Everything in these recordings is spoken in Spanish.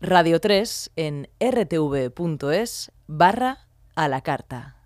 Radio 3 en rtv.es barra a la carta.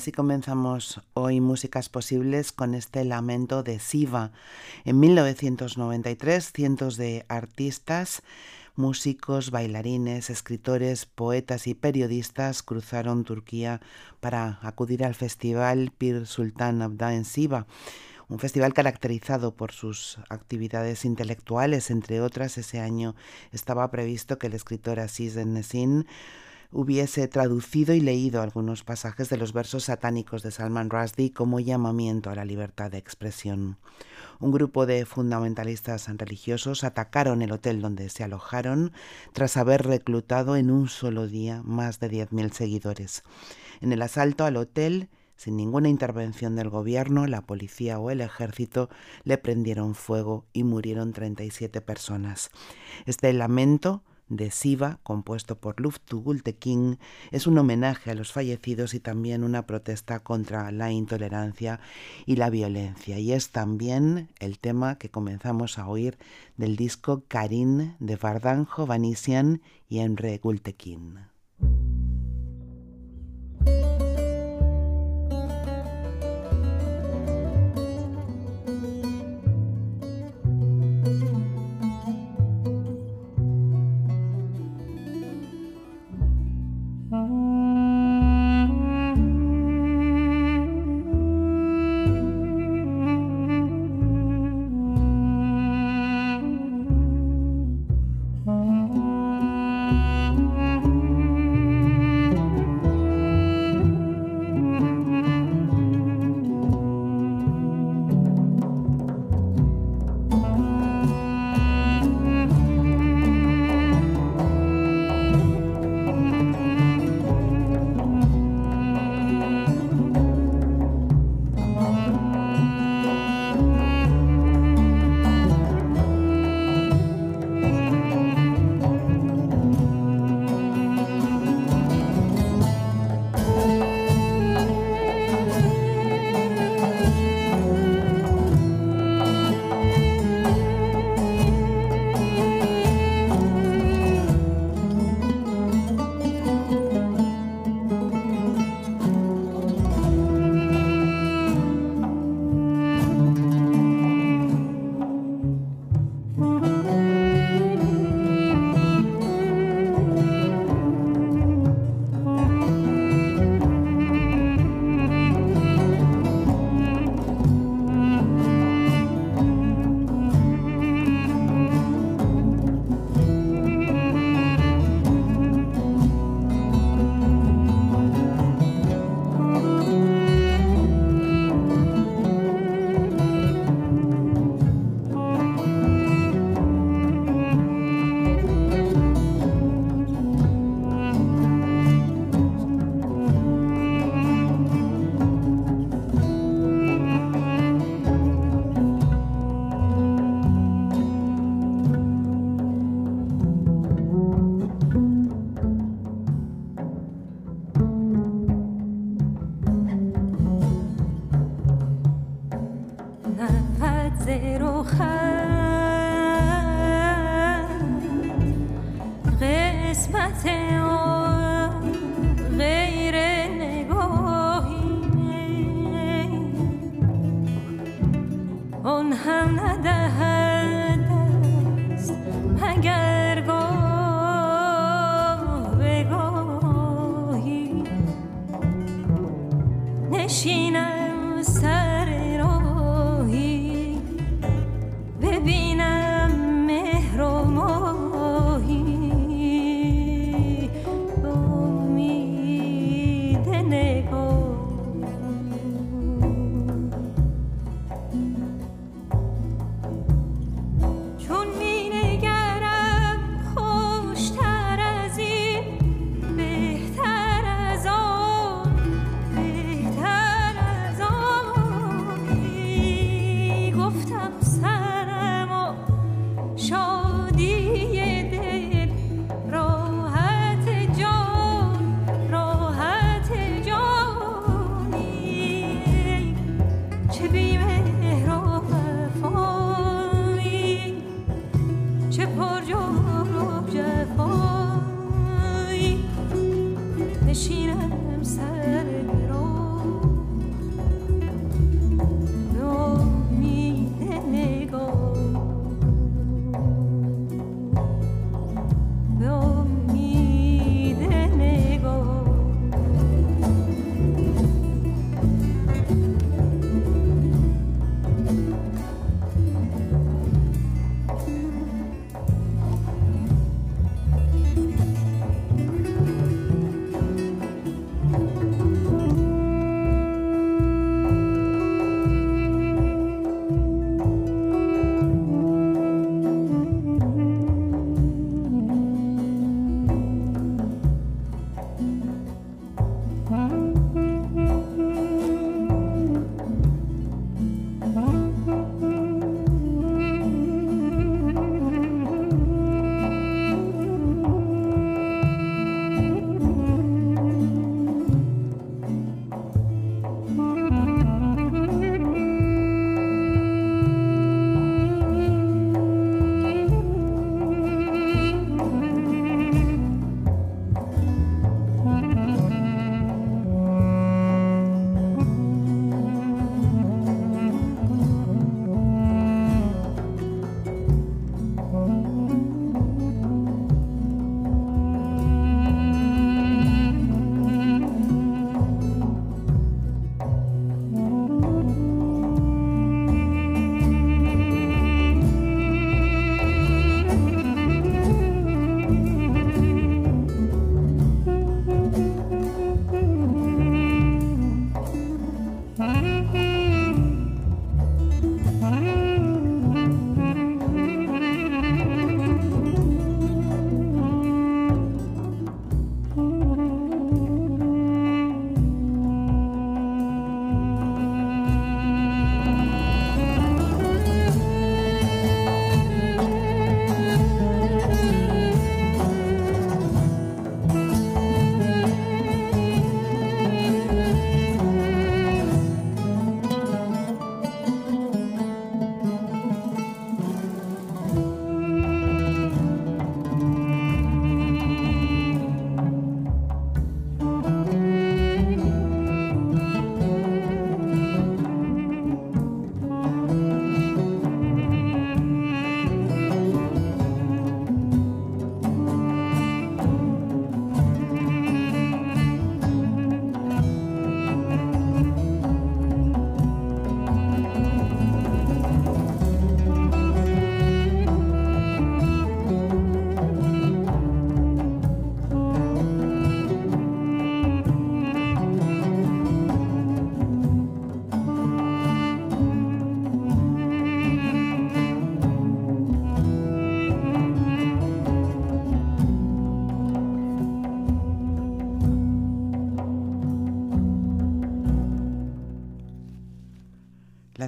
Así comenzamos hoy Músicas Posibles con este lamento de Siva. En 1993, cientos de artistas, músicos, bailarines, escritores, poetas y periodistas cruzaron Turquía para acudir al festival Pir Sultan Abda en Siva un festival caracterizado por sus actividades intelectuales, entre otras, ese año estaba previsto que el escritor Aziz Nesin hubiese traducido y leído algunos pasajes de los versos satánicos de Salman Rushdie como llamamiento a la libertad de expresión. Un grupo de fundamentalistas religiosos atacaron el hotel donde se alojaron tras haber reclutado en un solo día más de 10.000 seguidores. En el asalto al hotel, sin ninguna intervención del gobierno, la policía o el ejército le prendieron fuego y murieron 37 personas. Este lamento de Siva, compuesto por Luftu Gultekin, es un homenaje a los fallecidos y también una protesta contra la intolerancia y la violencia. Y es también el tema que comenzamos a oír del disco Karin de Vardan Jovanisian y Enre Gultekin.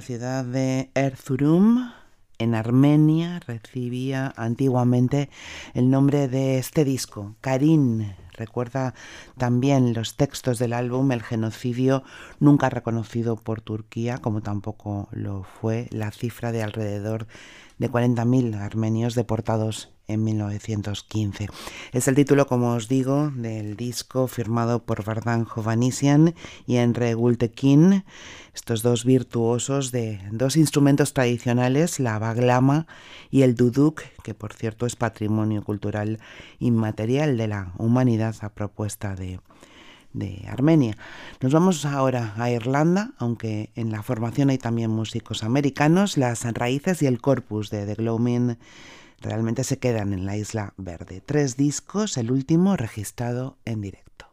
Ciudad de Erzurum, en Armenia, recibía antiguamente el nombre de este disco, Karin. Recuerda también los textos del álbum El genocidio nunca reconocido por Turquía, como tampoco lo fue la cifra de alrededor de 40.000 armenios deportados en 1915. Es el título, como os digo, del disco firmado por Vardan Jovanisian y Enre Gultekin, estos dos virtuosos de dos instrumentos tradicionales, la baglama y el duduk, que por cierto es patrimonio cultural inmaterial de la humanidad a propuesta de, de Armenia. Nos vamos ahora a Irlanda, aunque en la formación hay también músicos americanos, las raíces y el corpus de The Gloaming realmente se quedan en la Isla Verde. Tres discos, el último registrado en directo.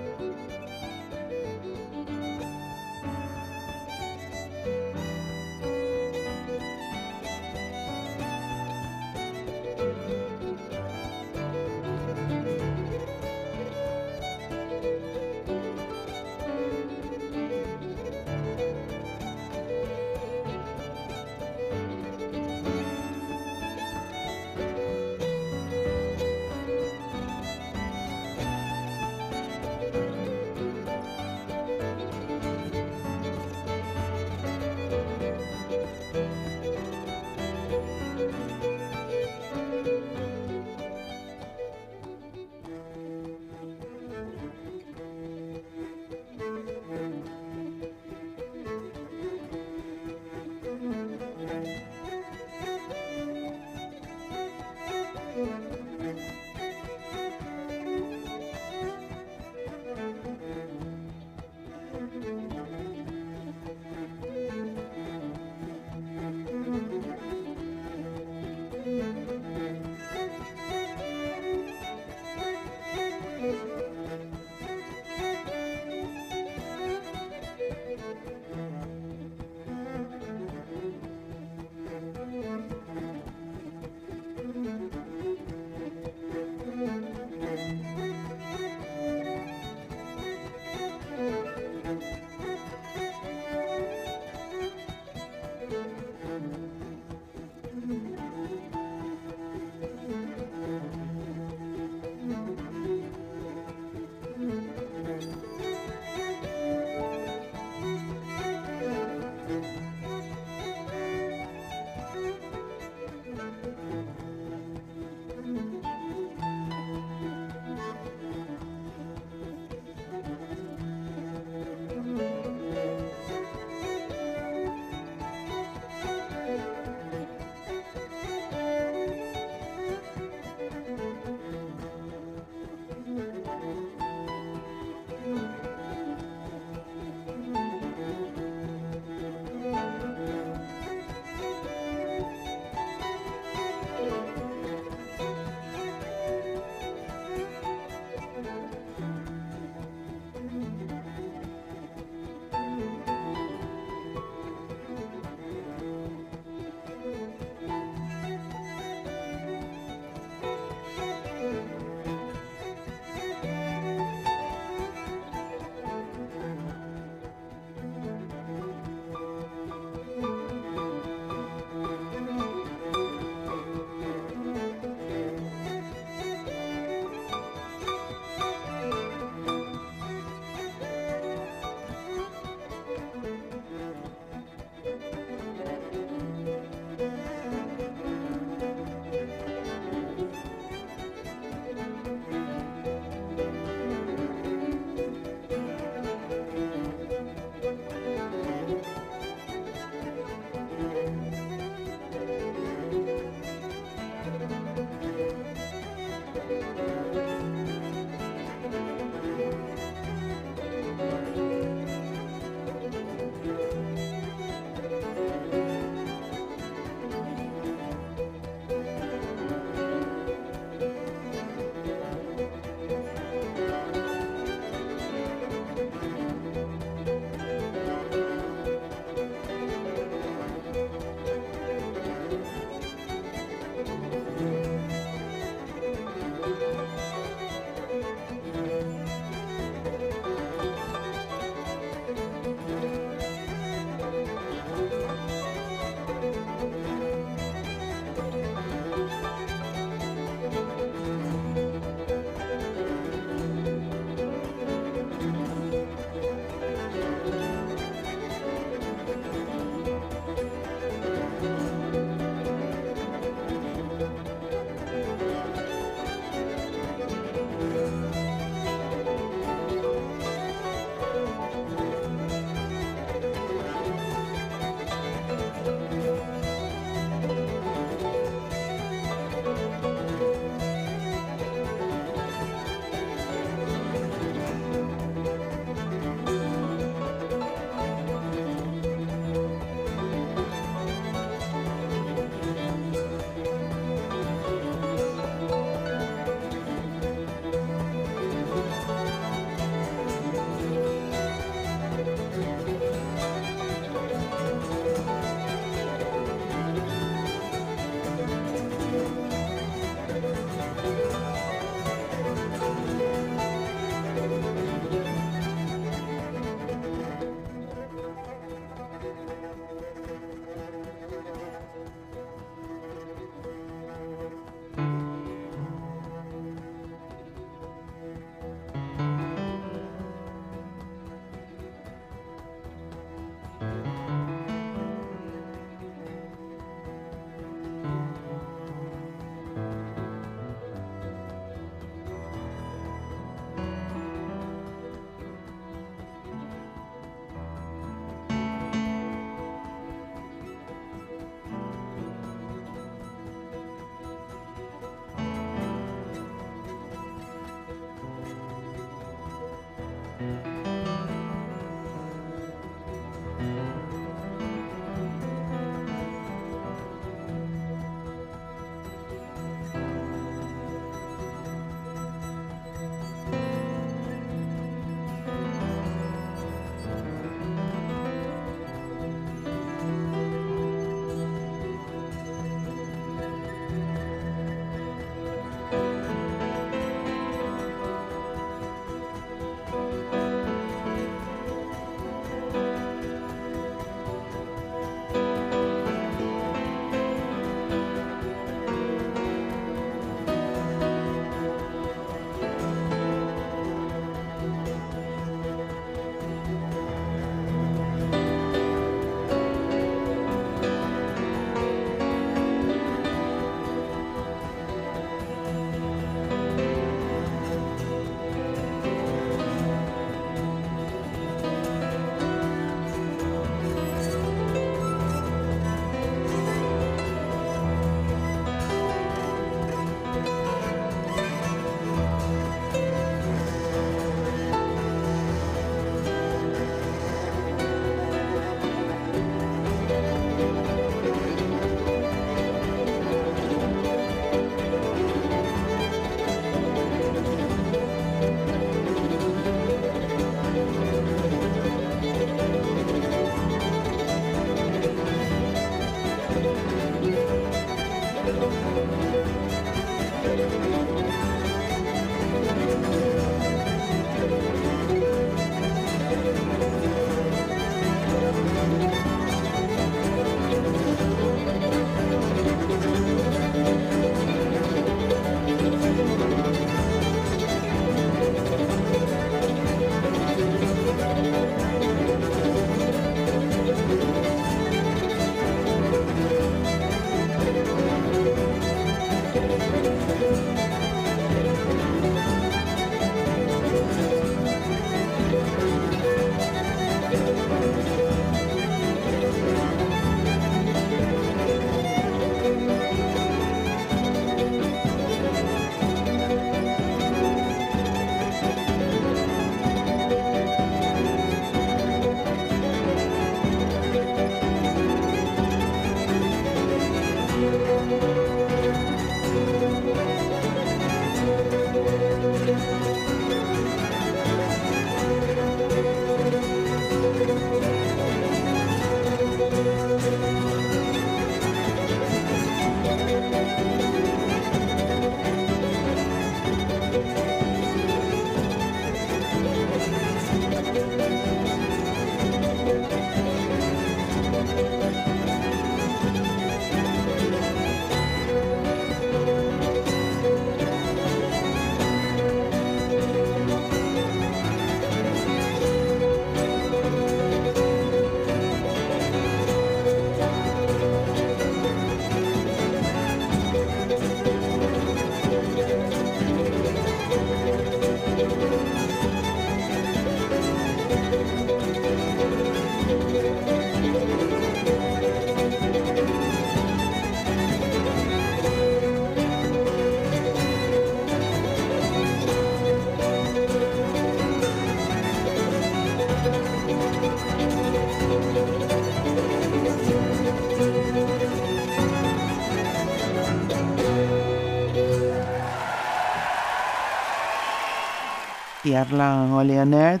Arlan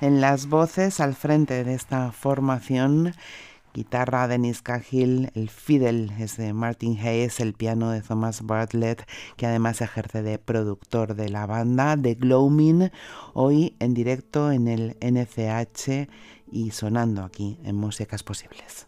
en las voces al frente de esta formación. Guitarra Dennis Cahill, el fiddle es de Martin Hayes, el piano de Thomas Bartlett, que además ejerce de productor de la banda, de Gloaming, hoy en directo en el NCH y sonando aquí en Músicas Posibles.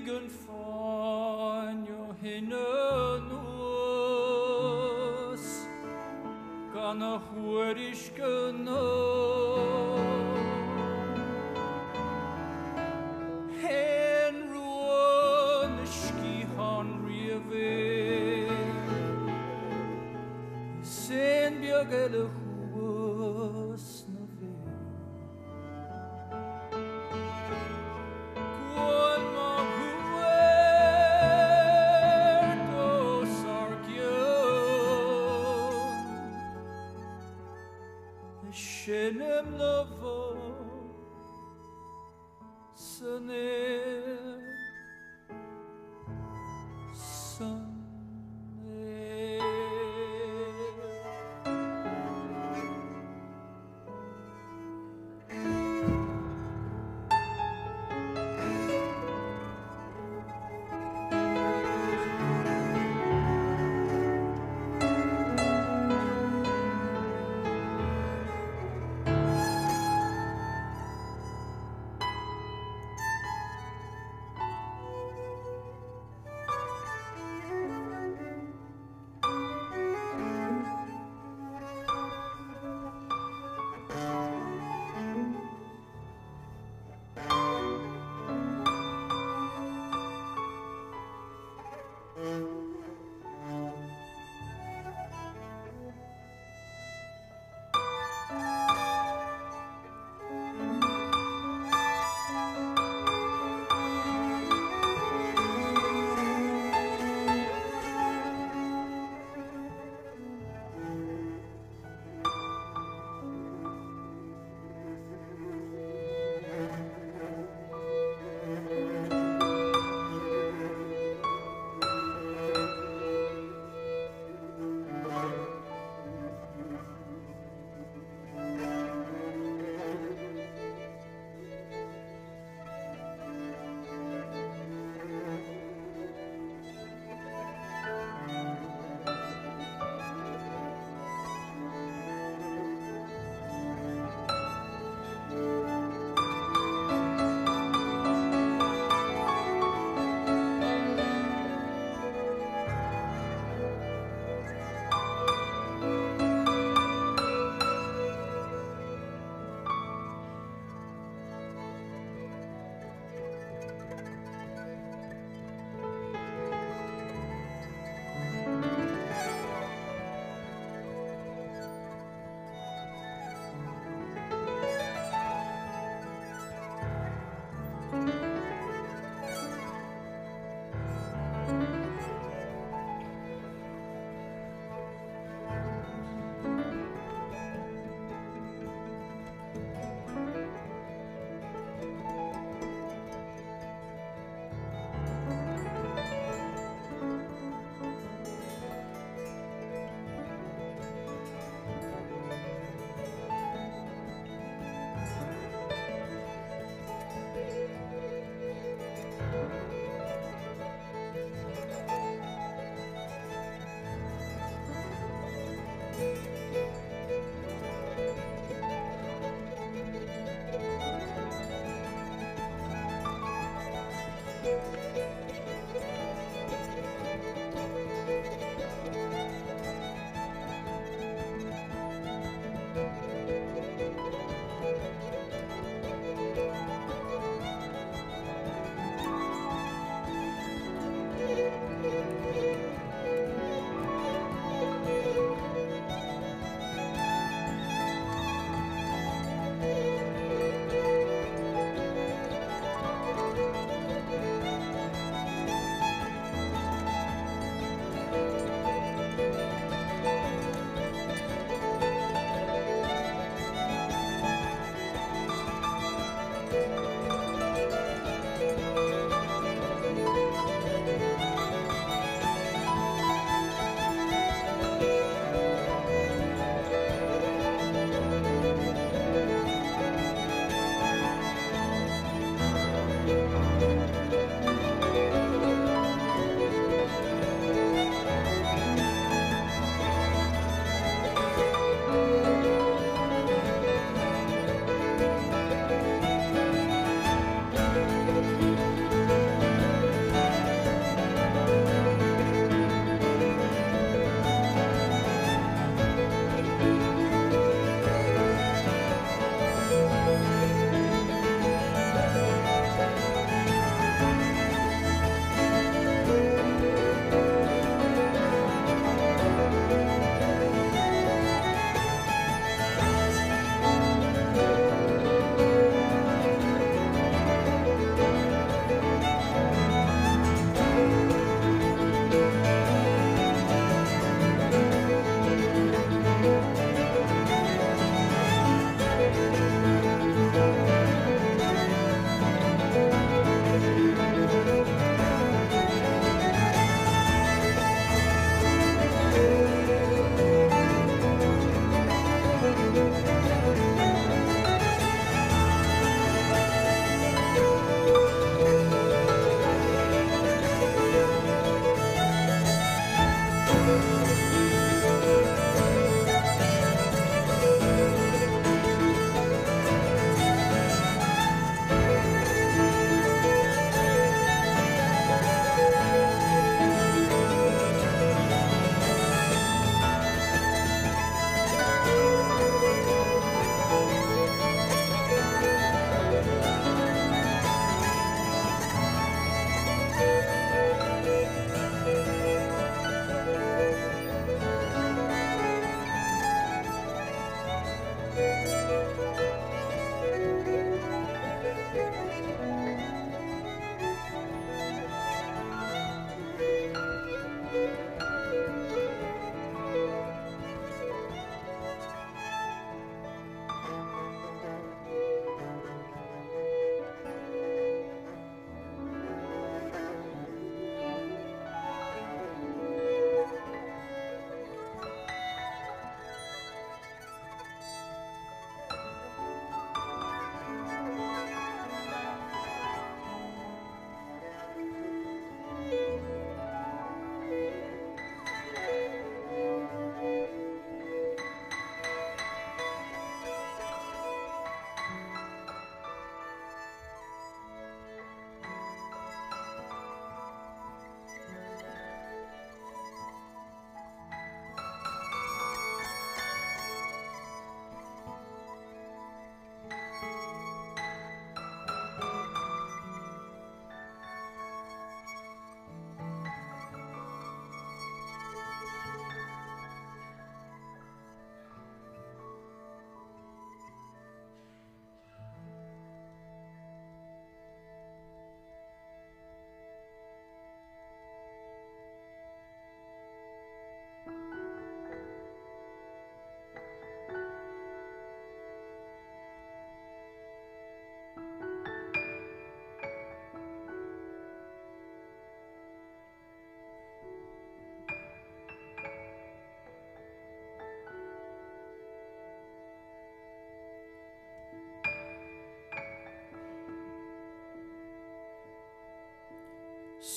Segen von Johannes kann auch hurtig genommen. Han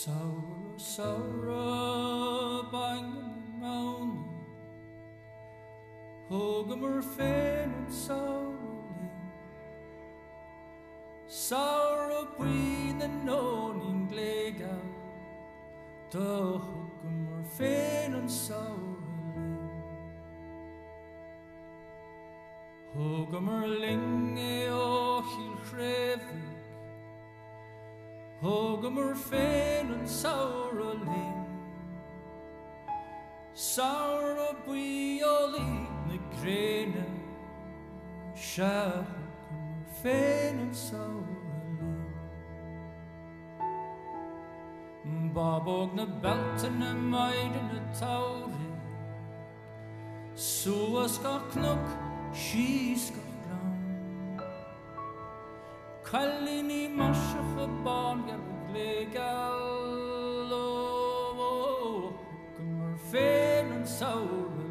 Sorrow, sorrow, bangin' round, hug 'em or faint she's gone. long. Kalini mashacha bon gabuglegal, oh, oh, oh, oh, oh, oh, oh, oh, oh,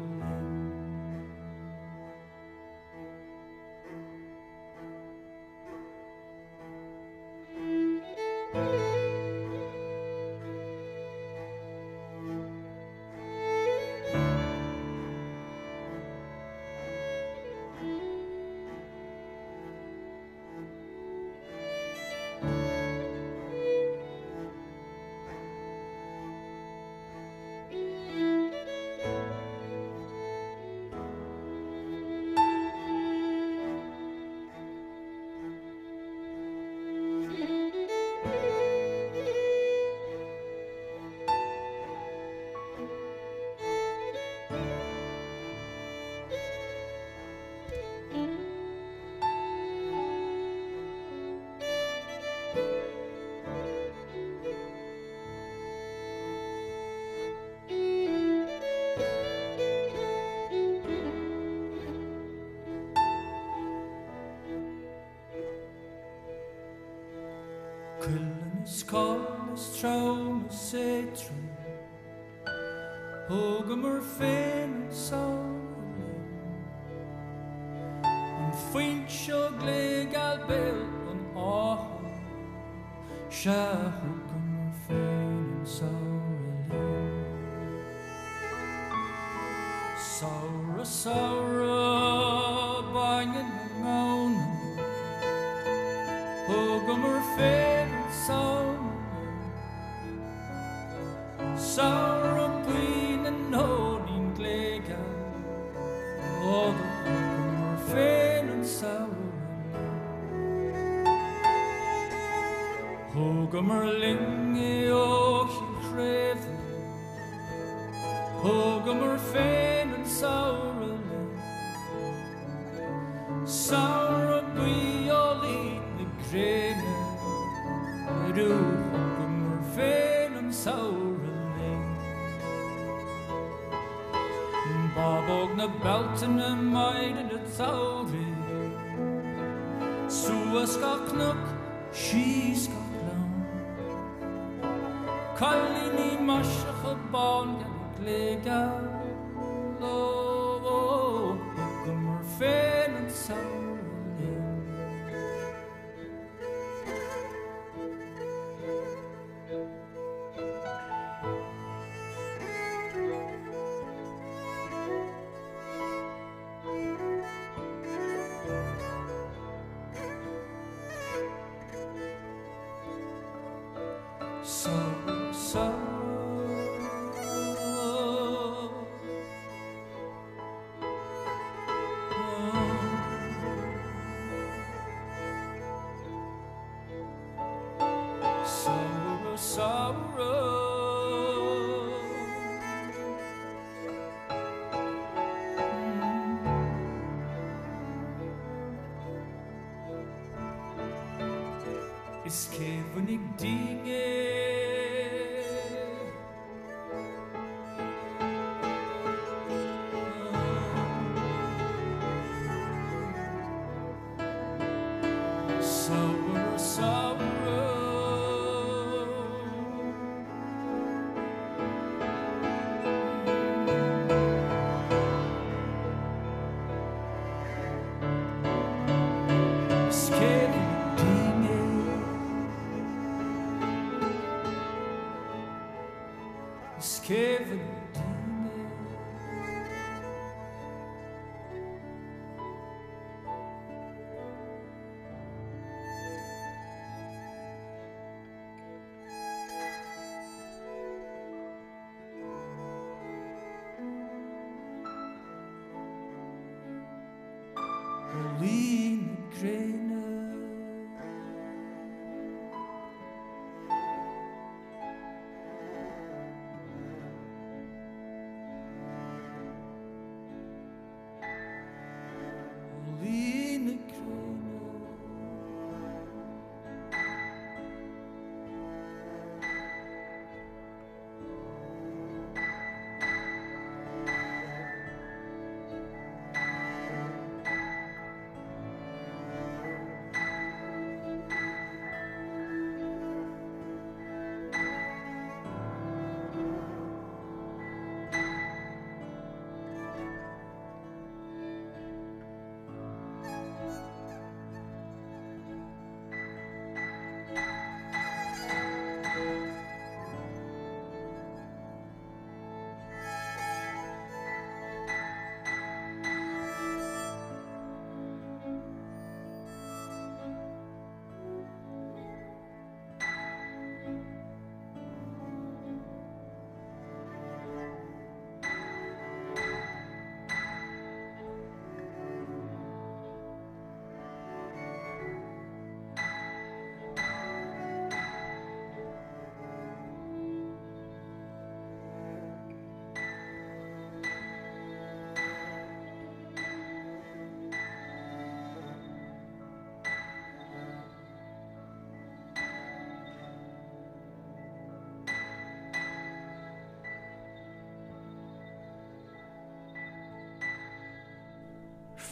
pilgrim or fair. go och i krefn Og go mer fein and sour Sour bui og litne grene. Du go mer fein and sour Bob og na belten og meiden og Sua Kollini moshe gebon, kan ik liggen.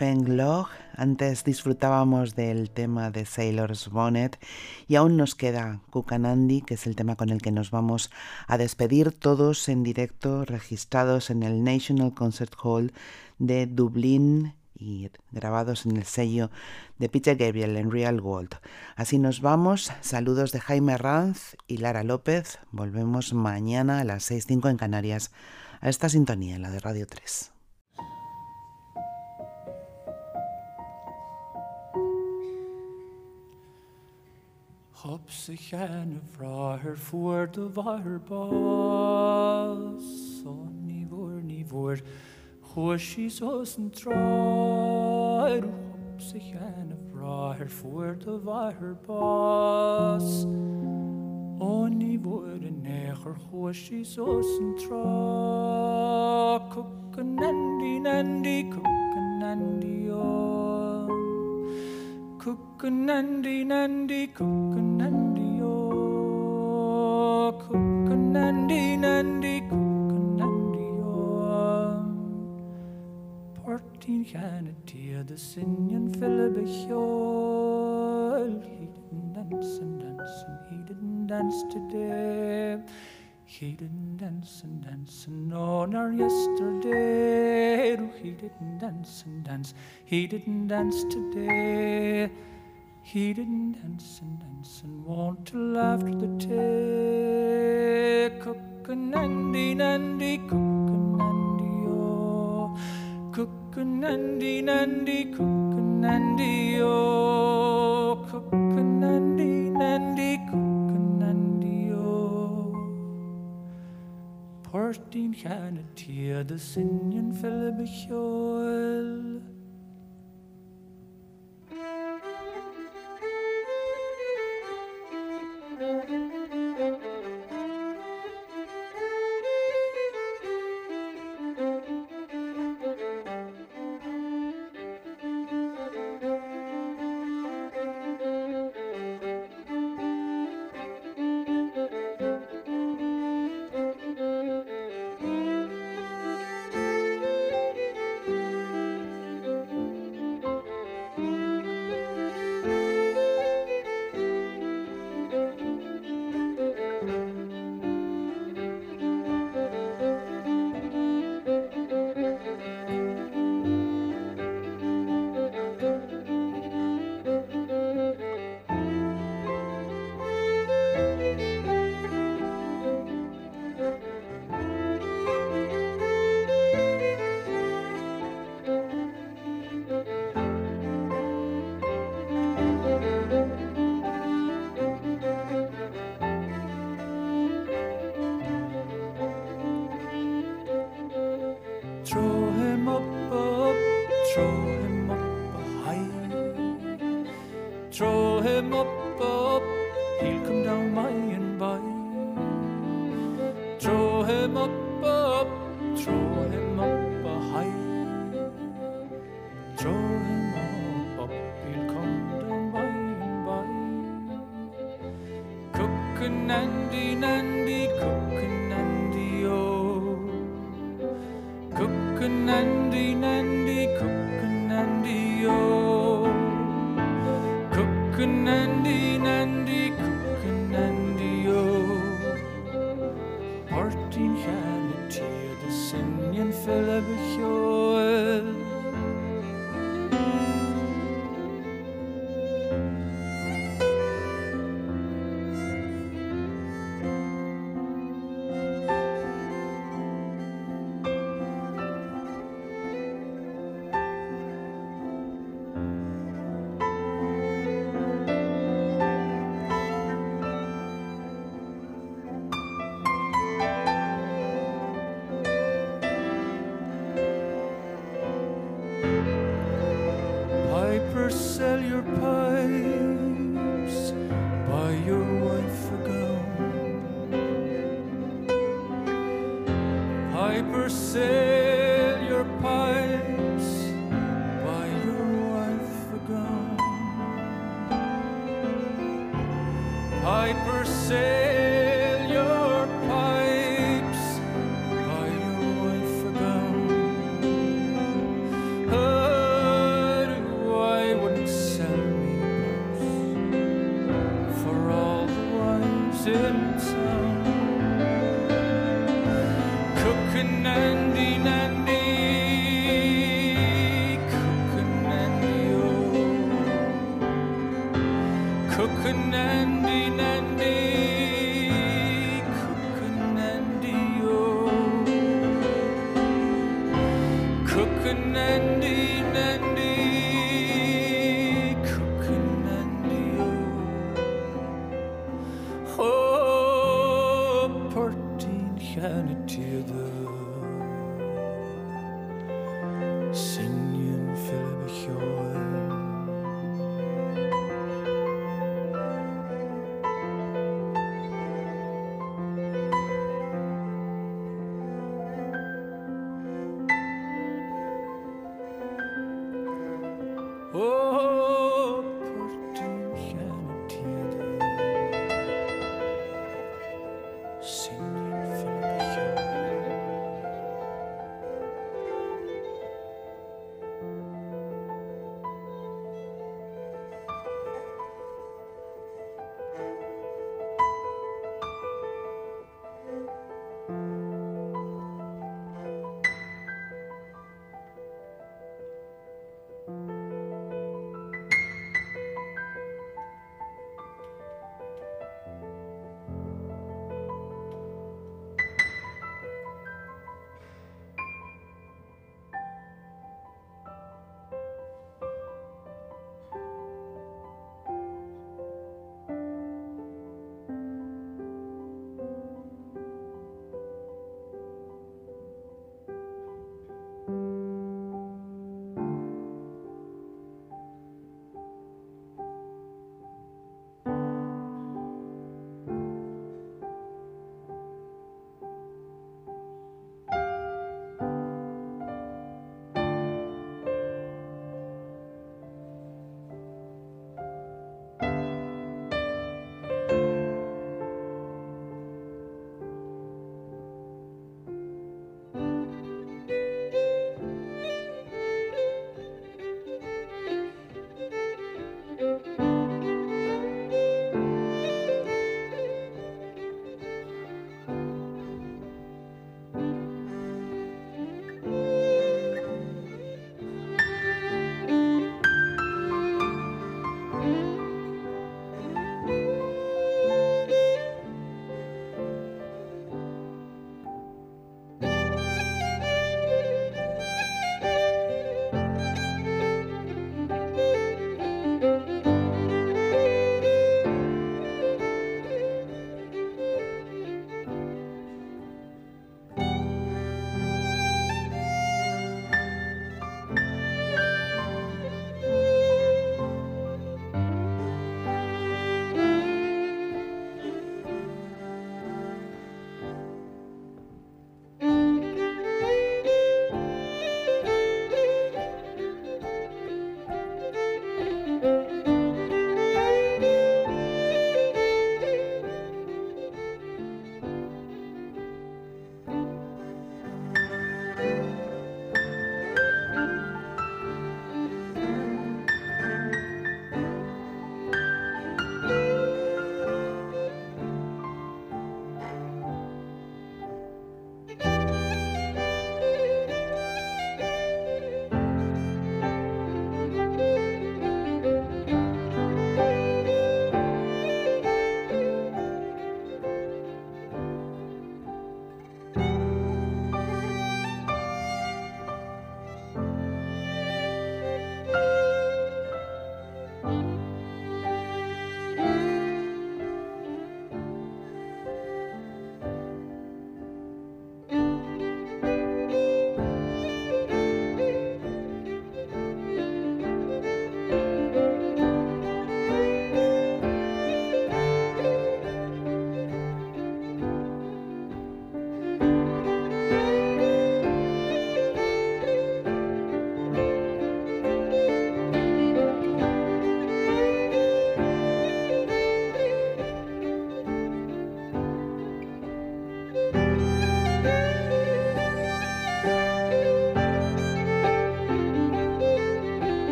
Antes disfrutábamos del tema de Sailor's Bonnet y aún nos queda Kukanandi, que es el tema con el que nos vamos a despedir todos en directo, registrados en el National Concert Hall de Dublín y grabados en el sello de Peter Gabriel en Real World. Así nos vamos. Saludos de Jaime Ranz y Lara López. Volvemos mañana a las 6.05 en Canarias a esta sintonía, la de Radio 3. op zich en vrager voor de waarbas. Sonni oh, voor, ni voor, hoorsie zo een traar. Op zich en vrager voor de waarbas. Oni oh, voor de neger, hoorsie zoals een traar. Kokken en die, en die, kokken en die, oh. Kukunandi nandi kukunandi oh Kukunandi nandi kukunandi oh Partin gane tia de sinjen fille bechol He didn't dance and dance and he didn't dance today He didn't dance and dance and on our yesterday he didn't dance and dance He didn't dance today he didn't dance and dance and want to laugh to the tail. Cook a nandy nandy, cook a nandy oh. Cook a nandy nandy, cook a nandy oh. Cook a nandy nandy, cook a nandy oh. Portin kan et tjede sinjen felle.